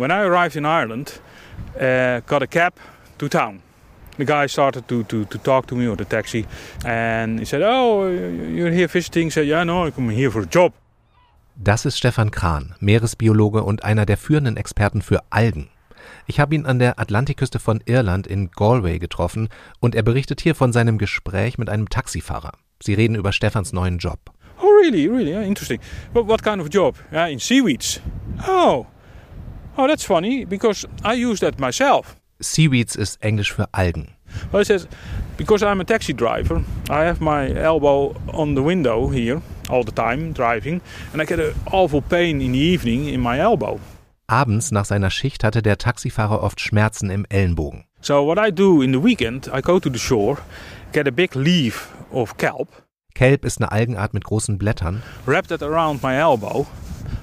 when I arrived in Ireland, uh, got a cab to town. The guy started to, to, to talk to me or the taxi, and he said, "Oh, you're here visiting?" I said, "Yeah, no, I'm here for a job." Das ist Stefan Kran, Meeresbiologe und einer der führenden Experten für Algen. Ich habe ihn an der Atlantikküste von Irland in Galway getroffen und er berichtet hier von seinem Gespräch mit einem Taxifahrer. Sie reden über Stefans neuen Job. Oh, really, really yeah, interesting. But what kind of job? Yeah, in seaweeds. Oh, oh, that's funny because I use that myself. Seaweeds ist Englisch für Algen. Well, he says, because I'm a taxi driver, I have my elbow on the window here all the time driving, and I get an awful pain in the evening in my elbow. Abends nach seiner Schicht hatte der Taxifahrer oft Schmerzen im Ellenbogen. So what I do in the weekend, I go to the shore, get a big leaf of kelp. Kelp ist eine Algenart mit großen Blättern. Wrap that around my elbow,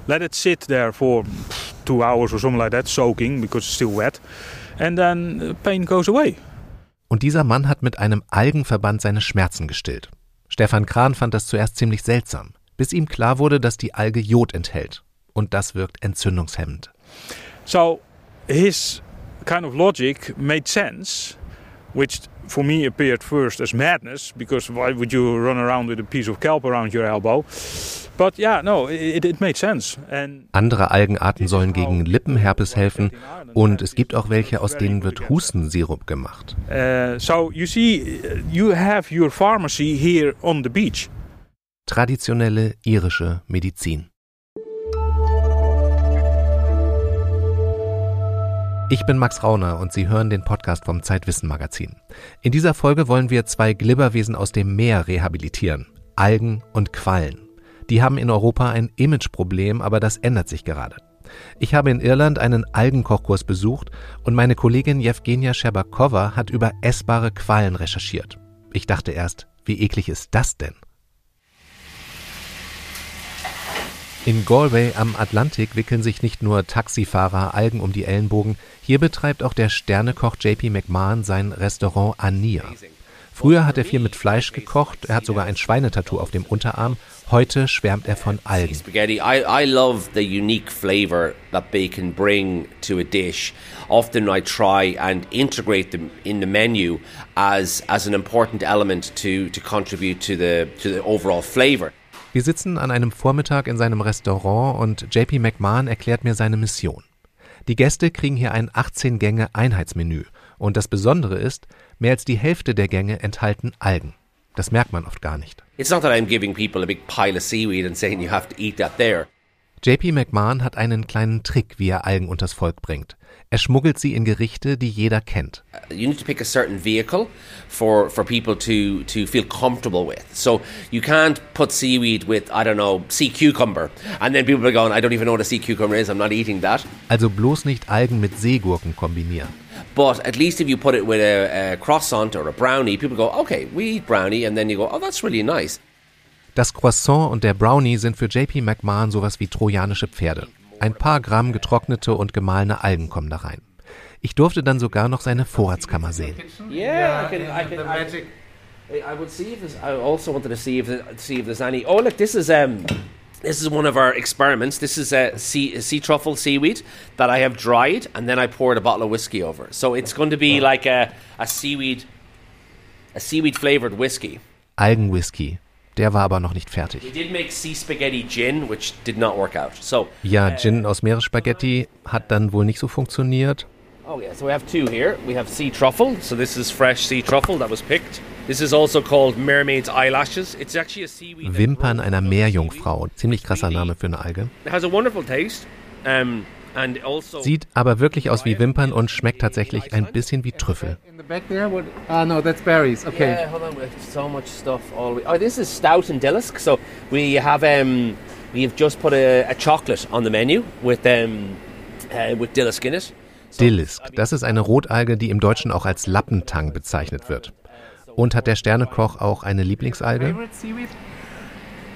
let it sit there for two hours or something like that, soaking because it's still wet, and then the pain goes away. Und dieser Mann hat mit einem Algenverband seine Schmerzen gestillt. Stefan Kran fand das zuerst ziemlich seltsam, bis ihm klar wurde, dass die Alge Jod enthält. Und das wirkt entzündungshemmend. So his kind of logic made sense, which for me appeared first as madness, because why would you run around with a piece of kelp around your elbow? But yeah, no, it, it made sense. And Andere Algenarten sollen gegen Lippenherpes helfen und es gibt auch welche, aus denen wird Hustensirup gemacht. uh, so you see, you have your pharmacy here on the beach. Traditionelle irische Medizin. Ich bin Max Rauner und Sie hören den Podcast vom Zeitwissen Magazin. In dieser Folge wollen wir zwei Glibberwesen aus dem Meer rehabilitieren. Algen und Quallen. Die haben in Europa ein Imageproblem, aber das ändert sich gerade. Ich habe in Irland einen Algenkochkurs besucht und meine Kollegin Jewgenia Scherbakova hat über essbare Quallen recherchiert. Ich dachte erst, wie eklig ist das denn? In Galway am Atlantik wickeln sich nicht nur Taxifahrer Algen um die Ellenbogen, hier betreibt auch der Sternekoch JP McMahon sein Restaurant Ania. Früher hat er viel mit Fleisch gekocht, er hat sogar ein Schweinetattoo auf dem Unterarm, heute schwärmt er von Algen. Spaghetti. I, I love the unique flavor that can bring to a dish. Often I try and integrate them in the menu as as an important element to to contribute to the to the overall flavor. Wir sitzen an einem Vormittag in seinem Restaurant und JP McMahon erklärt mir seine Mission. Die Gäste kriegen hier ein 18-Gänge-Einheitsmenü und das Besondere ist, mehr als die Hälfte der Gänge enthalten Algen. Das merkt man oft gar nicht. It's not that I'm giving people a big pile of seaweed and saying you have to eat that there. JP McMahon hat einen kleinen Trick, wie er Algen unters Volk bringt. Er schmuggelt sie in Gerichte, die jeder kennt. you need to pick a certain vehicle for for people to to feel comfortable with. So you can't put seaweed with I don't know sea cucumber, and then people are going, I don't even know what a sea cucumber is. I'm not eating that. Also bloß nicht Algen mit Seegurken kombinieren. But at least if you put it with a, a croissant or a brownie, people go, okay, we eat brownie, and then you go, oh, that's really nice. Das Croissant und der Brownie sind für JP McMahon sowas wie trojanische Pferde. Ein paar Gramm getrocknete und gemahlene Algen kommen da rein. Ich durfte dann sogar noch seine Vorratskammer sehen. Yeah, I can. I can. I, I would see if there's. I also wanted to see if there- see if there's any. Oh, look, this is um. This is one of our experiments. This is a sea, sea truffle seaweed that I have dried, and then I poured a bottle of whiskey over. So it's going to be like a, a seaweed, a seaweed flavored whiskey. Algenwhisky. Der war aber noch nicht fertig. sea spaghetti gin, Ja, aus Meeresspaghetti hat dann wohl nicht so funktioniert. Oh yeah, so we have two here. We have sea truffle. So this is fresh sea truffle that was picked. This is also called mermaid's eyelashes. It's actually a seaweed. Wimpern einer Meerjungfrau. Ziemlich krasser Name für eine Alge. It has a wonderful taste. Um, Sieht aber wirklich aus wie Wimpern und schmeckt tatsächlich ein bisschen wie Trüffel. Ah, no, that's berries. Okay. Yeah, hold on, we have so much stuff all the way. Oh, this is stout and dillisk. So we have um, we have just put a, a chocolate on the menu with um, uh, with dillisk in it. So- Dillisk, das ist eine Rotalge, die im Deutschen auch als Lappentang bezeichnet wird. Und hat der Sternekoch auch eine Lieblingsalge?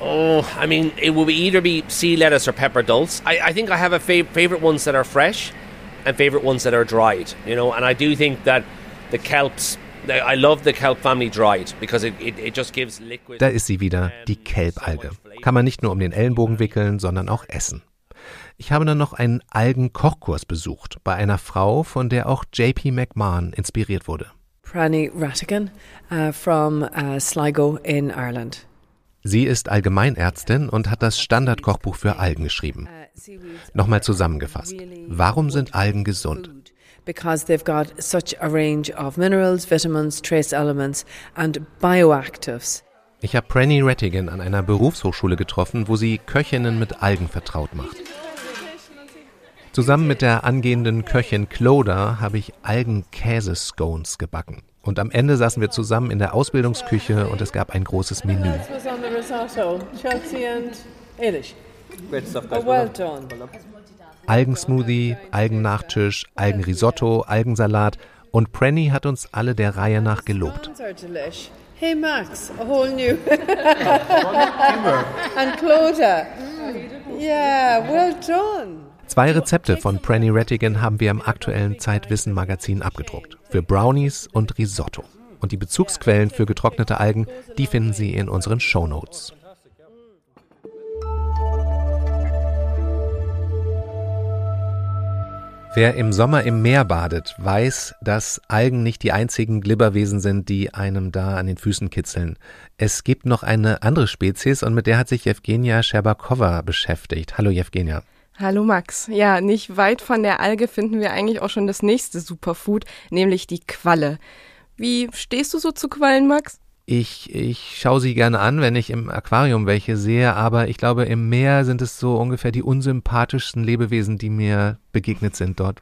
Oh, I mean, it will be either be sea lettuce or pepper dulse. I, I think I have a fav- favorite ones that are fresh, and favorite ones that are dried. You know, and I do think that the kelps. I love the kelp family dried because it, it, it just gives liquid. Da ist sie wieder, die Kelbalge. Kann man nicht nur um den Ellenbogen wickeln, sondern auch essen. Ich habe dann noch einen Algenkochkurs besucht bei einer Frau, von der auch JP McMahon inspiriert wurde. Prani Rattigan uh, from uh, Sligo in Ireland. Sie ist Allgemeinärztin und hat das Standardkochbuch für Algen geschrieben. Nochmal zusammengefasst. Warum sind Algen gesund? Because they've got such a range of minerals, vitamins, trace elements and bioactives. Ich habe Pranny Rattigan an einer Berufshochschule getroffen, wo sie Köchinnen mit Algen vertraut macht. Zusammen mit der angehenden Köchin Cloda habe ich Algenkäse-Scones gebacken. Und am Ende saßen wir zusammen in der Ausbildungsküche und es gab ein großes Menü. Algensmoothie, Algennachtisch, Algenrisotto, Algensalat und Pranny hat uns alle der Reihe nach gelobt. Hey Max, a whole new. and Clodagh. Yeah, well done. Zwei Rezepte von Pranny Rattigan haben wir im aktuellen Zeitwissen Magazin abgedruckt. Für Brownies und Risotto. Und die Bezugsquellen für getrocknete Algen, die finden Sie in unseren Show Notes. Wer im Sommer im Meer badet, weiß, dass Algen nicht die einzigen Glibberwesen sind, die einem da an den Füßen kitzeln. Es gibt noch eine andere Spezies und mit der hat sich Jewgenia Scherbakova beschäftigt. Hallo Jewgenia. Hallo Max. Ja, nicht weit von der Alge finden wir eigentlich auch schon das nächste Superfood, nämlich die Qualle. Wie stehst du so zu Quallen, Max? Ich, ich schaue sie gerne an, wenn ich im Aquarium welche sehe, aber ich glaube, im Meer sind es so ungefähr die unsympathischsten Lebewesen, die mir begegnet sind dort.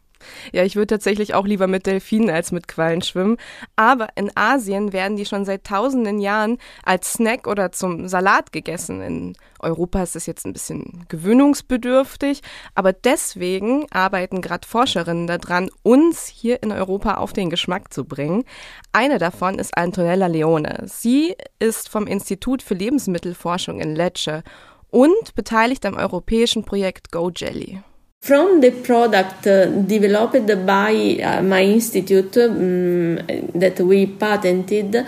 Ja, ich würde tatsächlich auch lieber mit Delfinen als mit Quallen schwimmen. Aber in Asien werden die schon seit tausenden Jahren als Snack oder zum Salat gegessen. In Europa ist das jetzt ein bisschen gewöhnungsbedürftig. Aber deswegen arbeiten gerade Forscherinnen daran, uns hier in Europa auf den Geschmack zu bringen. Eine davon ist Antonella Leone. Sie ist vom Institut für Lebensmittelforschung in Lecce und beteiligt am europäischen Projekt Go Jelly. From the product uh, developed by uh, my institute um, that we patented,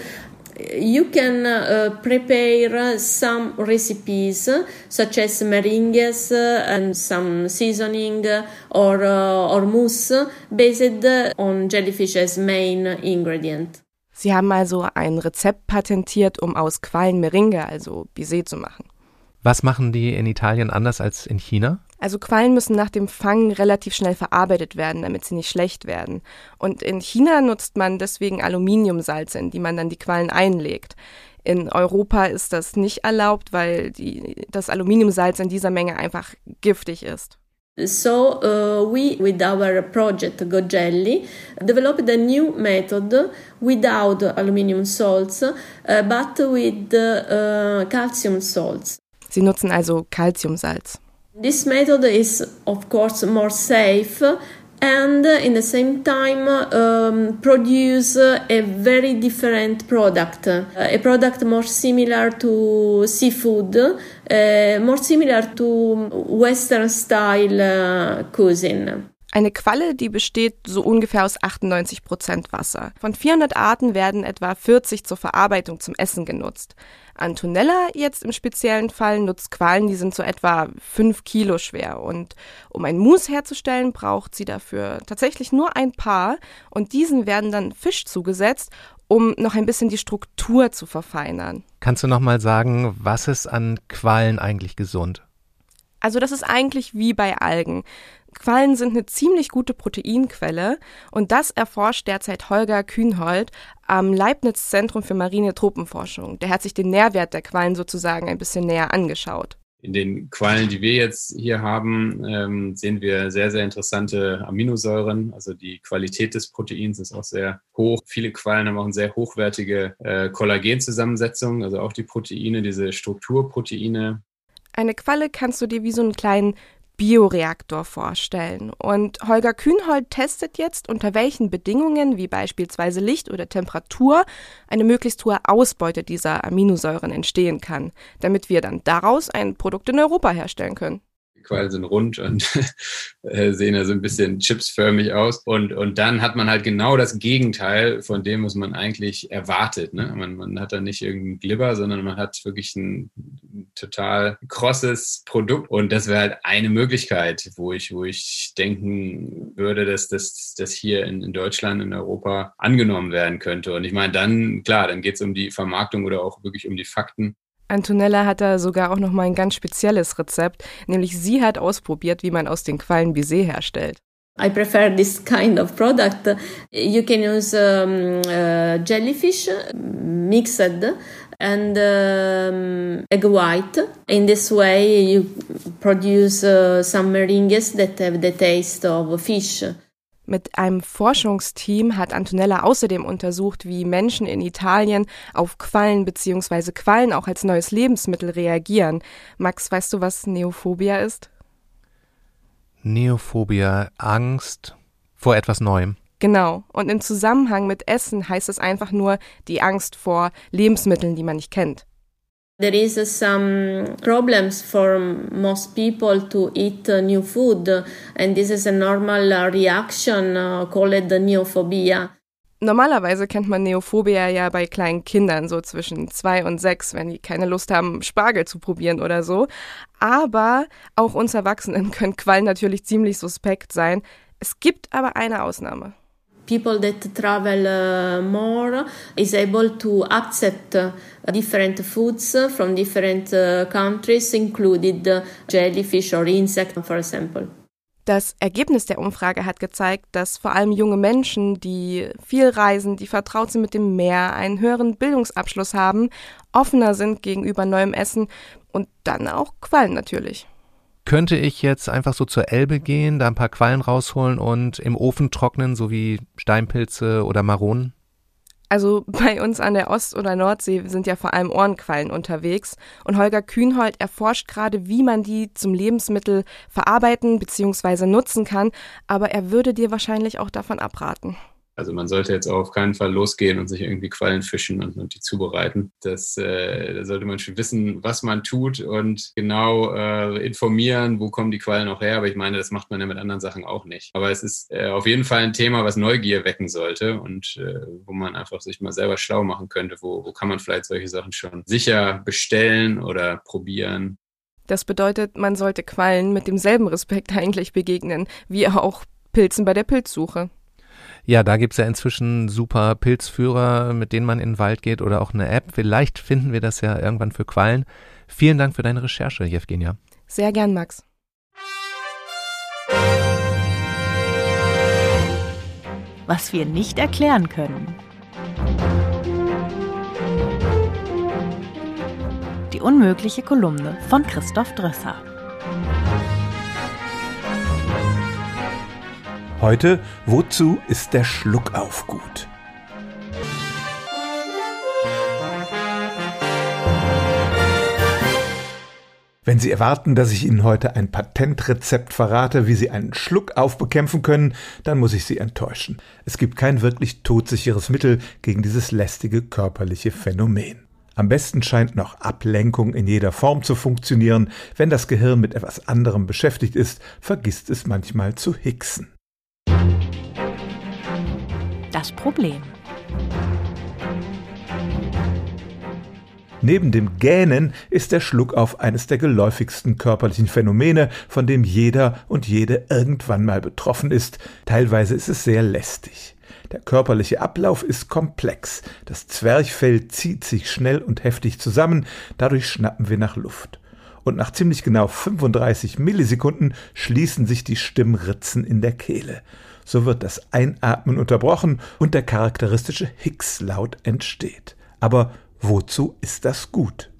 you can uh, prepare some recipes such as meringues and some seasoning or, or mousse based on jellyfish as main ingredient. Sie haben also ein Rezept patentiert, um aus Quallen Meringue, also Bisé, zu machen. Was machen die in Italien anders als in China? Also Quallen müssen nach dem Fangen relativ schnell verarbeitet werden, damit sie nicht schlecht werden. Und in China nutzt man deswegen Aluminiumsalze, in die man dann die Quallen einlegt. In Europa ist das nicht erlaubt, weil die, das Aluminiumsalz in dieser Menge einfach giftig ist. So uh, we, with our project GoJelly, developed a new method without aluminium salts, uh, but with uh, calcium salts. Sie nutzen also Calciumsalz. This method is, of course, more safe and in the same time um, produce a very different product, a product more similar to seafood, uh, more similar to Western style uh, cuisine. Eine Qualle, die besteht so ungefähr aus 98 Prozent Wasser. Von 400 Arten werden etwa 40 zur Verarbeitung zum Essen genutzt. Antonella jetzt im speziellen Fall nutzt Qualen, die sind so etwa 5 Kilo schwer. Und um ein Mousse herzustellen, braucht sie dafür tatsächlich nur ein Paar. Und diesen werden dann Fisch zugesetzt, um noch ein bisschen die Struktur zu verfeinern. Kannst du noch mal sagen, was ist an Qualen eigentlich gesund? Also das ist eigentlich wie bei Algen. Quallen sind eine ziemlich gute Proteinquelle und das erforscht derzeit Holger Kühnhold am Leibniz Zentrum für marine Tropenforschung. Der hat sich den Nährwert der Quallen sozusagen ein bisschen näher angeschaut. In den Quallen, die wir jetzt hier haben, ähm, sehen wir sehr, sehr interessante Aminosäuren. Also die Qualität des Proteins ist auch sehr hoch. Viele Quallen haben auch eine sehr hochwertige äh, Kollagenzusammensetzung, also auch die Proteine, diese Strukturproteine. Eine Qualle kannst du dir wie so einen kleinen Bioreaktor vorstellen. Und Holger Kühnhold testet jetzt, unter welchen Bedingungen, wie beispielsweise Licht oder Temperatur, eine möglichst hohe Ausbeute dieser Aminosäuren entstehen kann, damit wir dann daraus ein Produkt in Europa herstellen können. Quallen sind rund und äh, sehen ja so ein bisschen chipsförmig aus. Und, und dann hat man halt genau das Gegenteil von dem, was man eigentlich erwartet. Ne? Man, man hat da nicht irgendeinen Glibber, sondern man hat wirklich ein total krosses Produkt und das wäre halt eine Möglichkeit, wo ich, wo ich denken würde, dass das dass hier in, in Deutschland, in Europa angenommen werden könnte. Und ich meine, dann, klar, dann geht es um die Vermarktung oder auch wirklich um die Fakten. Antonella hat da sogar auch noch mal ein ganz spezielles Rezept, nämlich sie hat ausprobiert, wie man aus den Quallen Baiser herstellt. I prefer this kind of product. You can use um, uh, jellyfish mixed and um, egg white. In this way, you produce uh, some meringues that have the taste of fish. Mit einem Forschungsteam hat Antonella außerdem untersucht, wie Menschen in Italien auf Quallen bzw. Quallen auch als neues Lebensmittel reagieren. Max, weißt du, was Neophobia ist? Neophobia, Angst vor etwas Neuem. Genau. Und im Zusammenhang mit Essen heißt es einfach nur die Angst vor Lebensmitteln, die man nicht kennt. There is some problems for most people to eat new food, and this is a normal reaction uh, called neophobia. Normalerweise kennt man Neophobia ja bei kleinen Kindern, so zwischen zwei und sechs, wenn die keine Lust haben, Spargel zu probieren oder so. Aber auch uns Erwachsenen können Quallen natürlich ziemlich suspekt sein. Es gibt aber eine Ausnahme. People that travel uh, more is able to accept uh, different foods from different uh, countries, included jellyfish or insect, for example. Das Ergebnis der Umfrage hat gezeigt, dass vor allem junge Menschen, die viel reisen, die vertraut sind mit dem Meer, einen höheren Bildungsabschluss haben, offener sind gegenüber neuem Essen und dann auch Quallen natürlich. Könnte ich jetzt einfach so zur Elbe gehen, da ein paar Quallen rausholen und im Ofen trocknen, so wie Steinpilze oder Maronen? Also bei uns an der Ost- oder Nordsee sind ja vor allem Ohrenquallen unterwegs und Holger Kühnhold erforscht gerade, wie man die zum Lebensmittel verarbeiten bzw. nutzen kann, aber er würde dir wahrscheinlich auch davon abraten. Also man sollte jetzt auf keinen Fall losgehen und sich irgendwie Quallen fischen und, und die zubereiten. Das äh, da sollte man schon wissen, was man tut und genau äh, informieren, wo kommen die Quallen auch her. Aber ich meine, das macht man ja mit anderen Sachen auch nicht. Aber es ist äh, auf jeden Fall ein Thema, was Neugier wecken sollte und äh, wo man einfach sich mal selber schlau machen könnte. Wo, wo kann man vielleicht solche Sachen schon sicher bestellen oder probieren? Das bedeutet, man sollte Quallen mit demselben Respekt eigentlich begegnen, wie auch Pilzen bei der Pilzsuche. Ja, da gibt's ja inzwischen super Pilzführer, mit denen man in den Wald geht oder auch eine App. Vielleicht finden wir das ja irgendwann für Quallen. Vielen Dank für deine Recherche, Jevgenia. Sehr gern, Max. Was wir nicht erklären können. Die unmögliche Kolumne von Christoph Drösser. Heute, wozu ist der Schluckauf gut? Wenn Sie erwarten, dass ich Ihnen heute ein Patentrezept verrate, wie Sie einen Schluckauf bekämpfen können, dann muss ich Sie enttäuschen. Es gibt kein wirklich todsicheres Mittel gegen dieses lästige körperliche Phänomen. Am besten scheint noch Ablenkung in jeder Form zu funktionieren. Wenn das Gehirn mit etwas anderem beschäftigt ist, vergisst es manchmal zu hicksen. Das Problem. Neben dem Gähnen ist der Schluckauf eines der geläufigsten körperlichen Phänomene, von dem jeder und jede irgendwann mal betroffen ist. Teilweise ist es sehr lästig. Der körperliche Ablauf ist komplex. Das Zwerchfell zieht sich schnell und heftig zusammen, dadurch schnappen wir nach Luft. Und nach ziemlich genau 35 Millisekunden schließen sich die Stimmritzen in der Kehle. So wird das Einatmen unterbrochen und der charakteristische Hicks-Laut entsteht. Aber wozu ist das gut?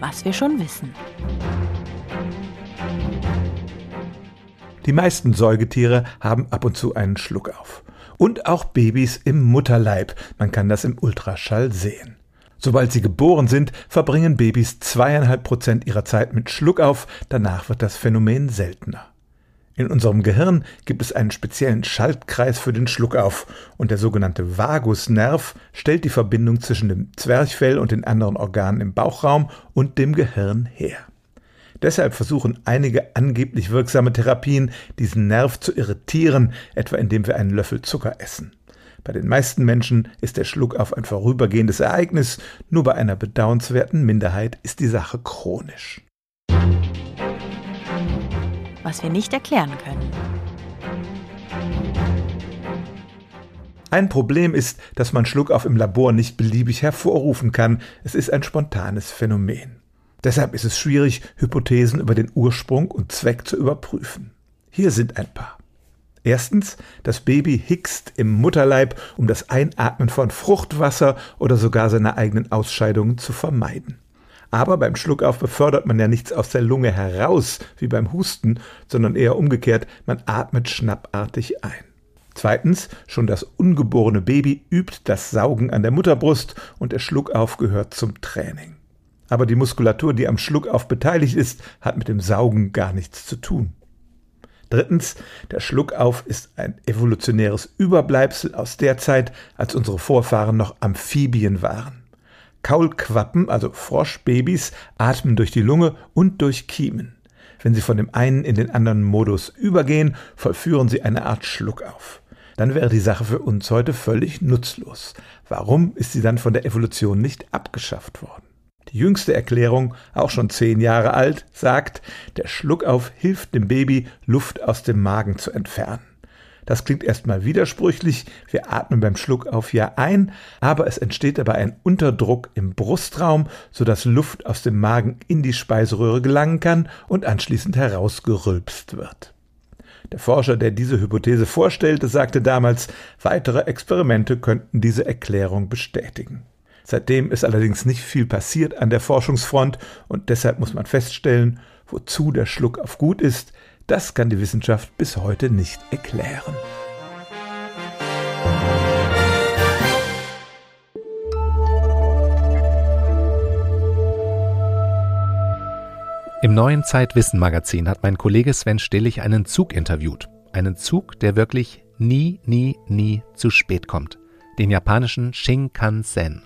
Was wir schon wissen. Die meisten Säugetiere haben ab und zu einen Schluckauf. Und auch Babys im Mutterleib. Man kann das im Ultraschall sehen. Sobald sie geboren sind, verbringen Babys zweieinhalb Prozent ihrer Zeit mit Schluckauf, danach wird das Phänomen seltener. In unserem Gehirn gibt es einen speziellen Schaltkreis für den Schluckauf und der sogenannte Vagusnerv stellt die Verbindung zwischen dem Zwerchfell und den anderen Organen im Bauchraum und dem Gehirn her. Deshalb versuchen einige angeblich wirksame Therapien, diesen Nerv zu irritieren, etwa indem wir einen Löffel Zucker essen. Bei den meisten Menschen ist der Schluck auf ein vorübergehendes Ereignis, nur bei einer bedauernswerten Minderheit ist die Sache chronisch. Was wir nicht erklären können. Ein Problem ist, dass man Schluckauf im Labor nicht beliebig hervorrufen kann. Es ist ein spontanes Phänomen. Deshalb ist es schwierig, Hypothesen über den Ursprung und Zweck zu überprüfen. Hier sind ein paar. Erstens, das Baby hickst im Mutterleib, um das Einatmen von Fruchtwasser oder sogar seine eigenen Ausscheidungen zu vermeiden. Aber beim Schluckauf befördert man ja nichts aus der Lunge heraus, wie beim Husten, sondern eher umgekehrt, man atmet schnappartig ein. Zweitens, schon das ungeborene Baby übt das Saugen an der Mutterbrust und der Schluckauf gehört zum Training. Aber die Muskulatur, die am Schluckauf beteiligt ist, hat mit dem Saugen gar nichts zu tun. Drittens, der Schluckauf ist ein evolutionäres Überbleibsel aus der Zeit, als unsere Vorfahren noch Amphibien waren. Kaulquappen, also Froschbabys, atmen durch die Lunge und durch Kiemen. Wenn sie von dem einen in den anderen Modus übergehen, vollführen sie eine Art Schluckauf. Dann wäre die Sache für uns heute völlig nutzlos. Warum ist sie dann von der Evolution nicht abgeschafft worden? Jüngste Erklärung, auch schon zehn Jahre alt, sagt, der Schluckauf hilft dem Baby, Luft aus dem Magen zu entfernen. Das klingt erstmal widersprüchlich, wir atmen beim Schluckauf ja ein, aber es entsteht dabei ein Unterdruck im Brustraum, sodass Luft aus dem Magen in die Speiseröhre gelangen kann und anschließend herausgerülpst wird. Der Forscher, der diese Hypothese vorstellte, sagte damals, weitere Experimente könnten diese Erklärung bestätigen. Seitdem ist allerdings nicht viel passiert an der Forschungsfront und deshalb muss man feststellen, wozu der Schluck auf gut ist, das kann die Wissenschaft bis heute nicht erklären. Im neuen Zeitwissen-Magazin hat mein Kollege Sven Stillig einen Zug interviewt. Einen Zug, der wirklich nie, nie, nie zu spät kommt. Den japanischen Shinkansen.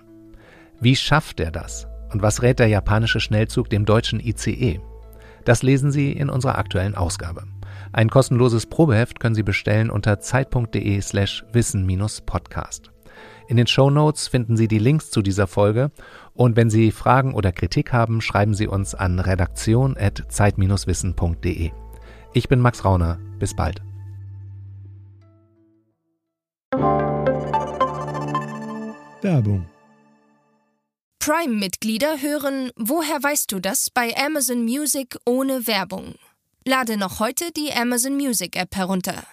Wie schafft er das? Und was rät der japanische Schnellzug dem deutschen ICE? Das lesen Sie in unserer aktuellen Ausgabe. Ein kostenloses Probeheft können Sie bestellen unter zeit.de slash wissen-podcast. In den Show Notes finden Sie die Links zu dieser Folge und wenn Sie Fragen oder Kritik haben, schreiben Sie uns an redaktion.zeit-wissen.de. Ich bin Max Rauner. Bis bald. Werbung Prime-Mitglieder hören Woher weißt du das bei Amazon Music ohne Werbung. Lade noch heute die Amazon Music App herunter.